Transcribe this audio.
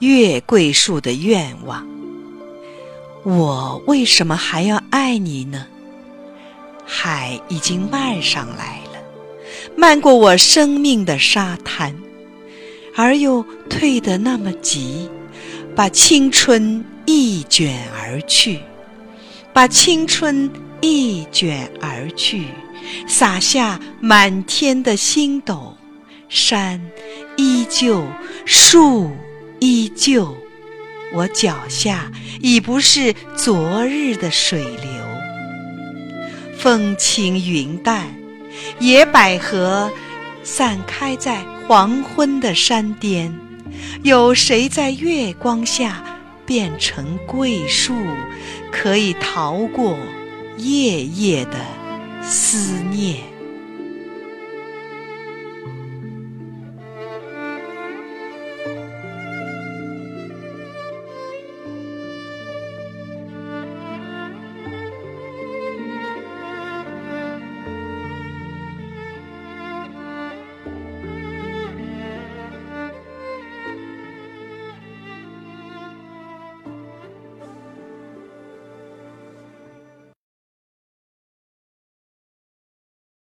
月桂树的愿望。我为什么还要爱你呢？海已经漫上来了，漫过我生命的沙滩，而又退得那么急，把青春一卷而去，把青春一卷而去，洒下满天的星斗。山依旧，树依旧，我脚下已不是昨日的水流。风轻云淡，野百合散开在黄昏的山巅。有谁在月光下变成桂树，可以逃过夜夜的思念？